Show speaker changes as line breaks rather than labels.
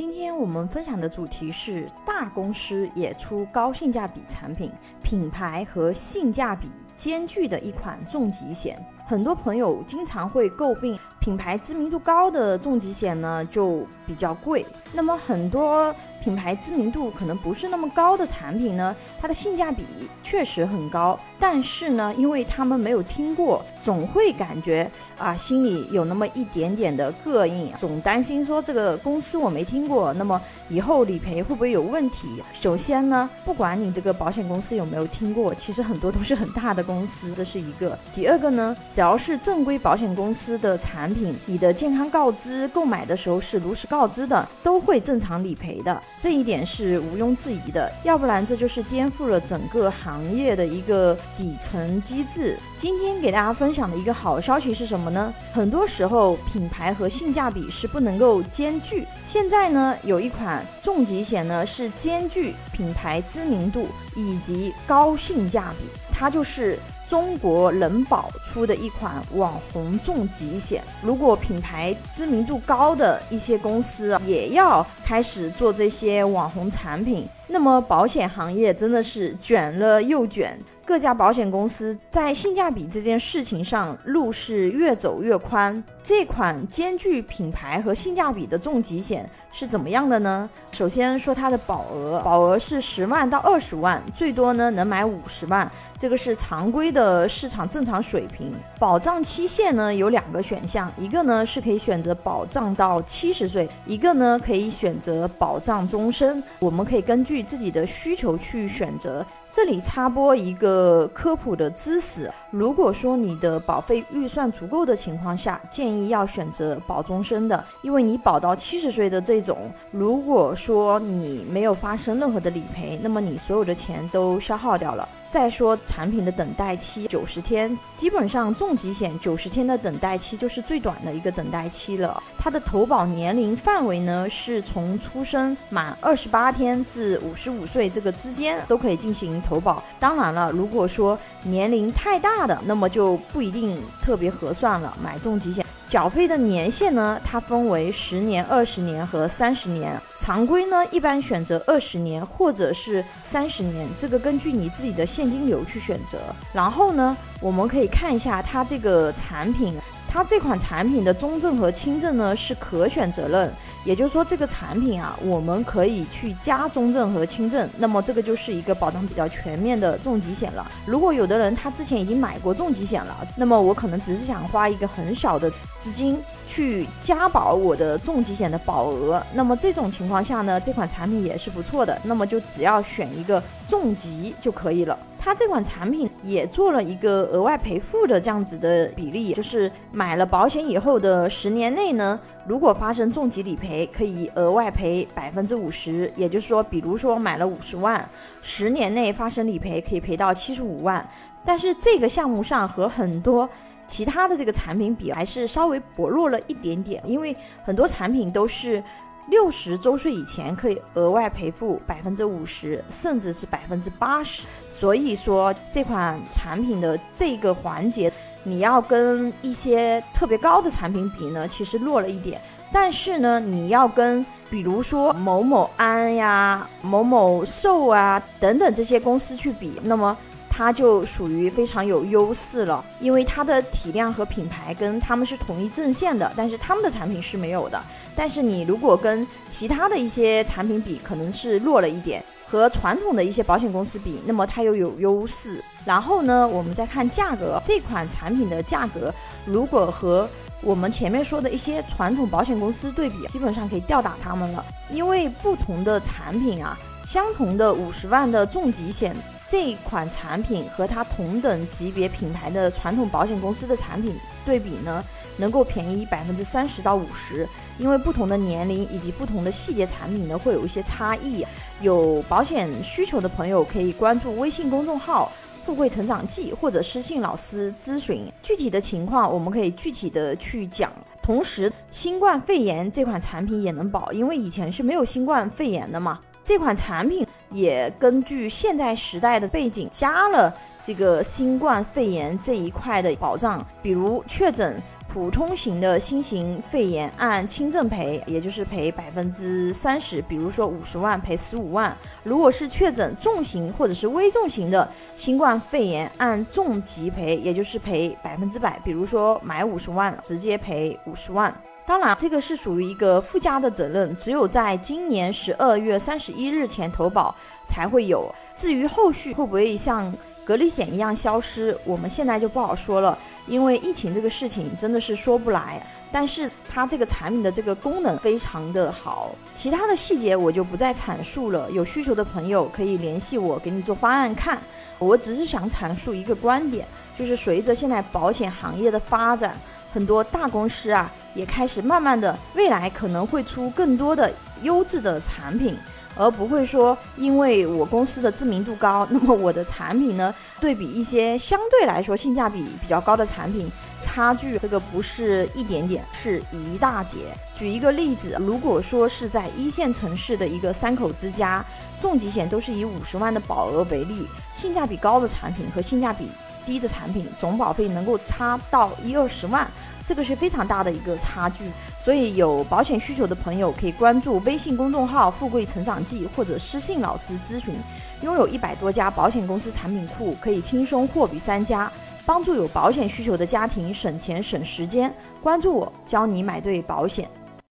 今天我们分享的主题是大公司也出高性价比产品，品牌和性价比兼具的一款重疾险。很多朋友经常会诟病品牌知名度高的重疾险呢就比较贵，那么很多品牌知名度可能不是那么高的产品呢，它的性价比确实很高，但是呢，因为他们没有听过，总会感觉啊心里有那么一点点的膈应，总担心说这个公司我没听过，那么以后理赔会不会有问题？首先呢，不管你这个保险公司有没有听过，其实很多都是很大的公司，这是一个。第二个呢？只要是正规保险公司的产品，你的健康告知购买的时候是如实告知的，都会正常理赔的，这一点是毋庸置疑的。要不然这就是颠覆了整个行业的一个底层机制。今天给大家分享的一个好消息是什么呢？很多时候品牌和性价比是不能够兼具。现在呢，有一款重疾险呢是兼具品牌知名度以及高性价比，它就是。中国人保出的一款网红重疾险，如果品牌知名度高的一些公司也要开始做这些网红产品，那么保险行业真的是卷了又卷。各家保险公司在性价比这件事情上路是越走越宽。这款兼具品牌和性价比的重疾险是怎么样的呢？首先说它的保额，保额是十万到二十万，最多呢能买五十万，这个是常规的市场正常水平。保障期限呢有两个选项，一个呢是可以选择保障到七十岁，一个呢可以选择保障终身。我们可以根据自己的需求去选择。这里插播一个科普的知识：如果说你的保费预算足够的情况下，建议要选择保终身的，因为你保到七十岁的这种，如果说你没有发生任何的理赔，那么你所有的钱都消耗掉了。再说产品的等待期九十天，基本上重疾险九十天的等待期就是最短的一个等待期了。它的投保年龄范围呢，是从出生满二十八天至五十五岁这个之间都可以进行投保。当然了，如果说年龄太大的，那么就不一定特别合算了买重疾险。缴费的年限呢，它分为十年、二十年和三十年。常规呢，一般选择二十年或者是三十年，这个根据你自己的现金流去选择。然后呢，我们可以看一下它这个产品。它这款产品的中证和轻证呢是可选责任，也就是说这个产品啊，我们可以去加中证和轻证，那么这个就是一个保障比较全面的重疾险了。如果有的人他之前已经买过重疾险了，那么我可能只是想花一个很小的资金去加保我的重疾险的保额，那么这种情况下呢，这款产品也是不错的，那么就只要选一个重疾就可以了。它这款产品也做了一个额外赔付的这样子的比例，就是买了保险以后的十年内呢，如果发生重疾理赔，可以额外赔百分之五十。也就是说，比如说买了五十万，十年内发生理赔可以赔到七十五万。但是这个项目上和很多其他的这个产品比，还是稍微薄弱了一点点，因为很多产品都是。六十周岁以前可以额外赔付百分之五十，甚至是百分之八十。所以说这款产品的这个环节，你要跟一些特别高的产品比呢，其实弱了一点。但是呢，你要跟比如说某某安呀、某某寿啊等等这些公司去比，那么。它就属于非常有优势了，因为它的体量和品牌跟他们是同一阵线的，但是他们的产品是没有的。但是你如果跟其他的一些产品比，可能是弱了一点，和传统的一些保险公司比，那么它又有优势。然后呢，我们再看价格，这款产品的价格如果和我们前面说的一些传统保险公司对比，基本上可以吊打他们了，因为不同的产品啊，相同的五十万的重疾险。这一款产品和它同等级别品牌的传统保险公司的产品对比呢，能够便宜百分之三十到五十。因为不同的年龄以及不同的细节产品呢，会有一些差异。有保险需求的朋友可以关注微信公众号“富贵成长记”或者私信老师咨询具体的情况，我们可以具体的去讲。同时，新冠肺炎这款产品也能保，因为以前是没有新冠肺炎的嘛。这款产品也根据现代时代的背景加了这个新冠肺炎这一块的保障，比如确诊普通型的新型肺炎按轻症赔，也就是赔百分之三十，比如说五十万赔十五万。如果是确诊重型或者是危重型的新冠肺炎按重疾赔，也就是赔百分之百，比如说买五十万直接赔五十万。当然，这个是属于一个附加的责任，只有在今年十二月三十一日前投保才会有。至于后续会不会像隔离险一样消失，我们现在就不好说了。因为疫情这个事情真的是说不来，但是它这个产品的这个功能非常的好，其他的细节我就不再阐述了。有需求的朋友可以联系我，给你做方案看。我只是想阐述一个观点，就是随着现在保险行业的发展，很多大公司啊也开始慢慢的，未来可能会出更多的优质的产品。而不会说，因为我公司的知名度高，那么我的产品呢，对比一些相对来说性价比比较高的产品，差距这个不是一点点，是一大截。举一个例子，如果说是在一线城市的一个三口之家，重疾险都是以五十万的保额为例，性价比高的产品和性价比低的产品，总保费能够差到一二十万。这个是非常大的一个差距，所以有保险需求的朋友可以关注微信公众号“富贵成长记”或者私信老师咨询。拥有一百多家保险公司产品库，可以轻松货比三家，帮助有保险需求的家庭省钱省时间。关注我，教你买对保险。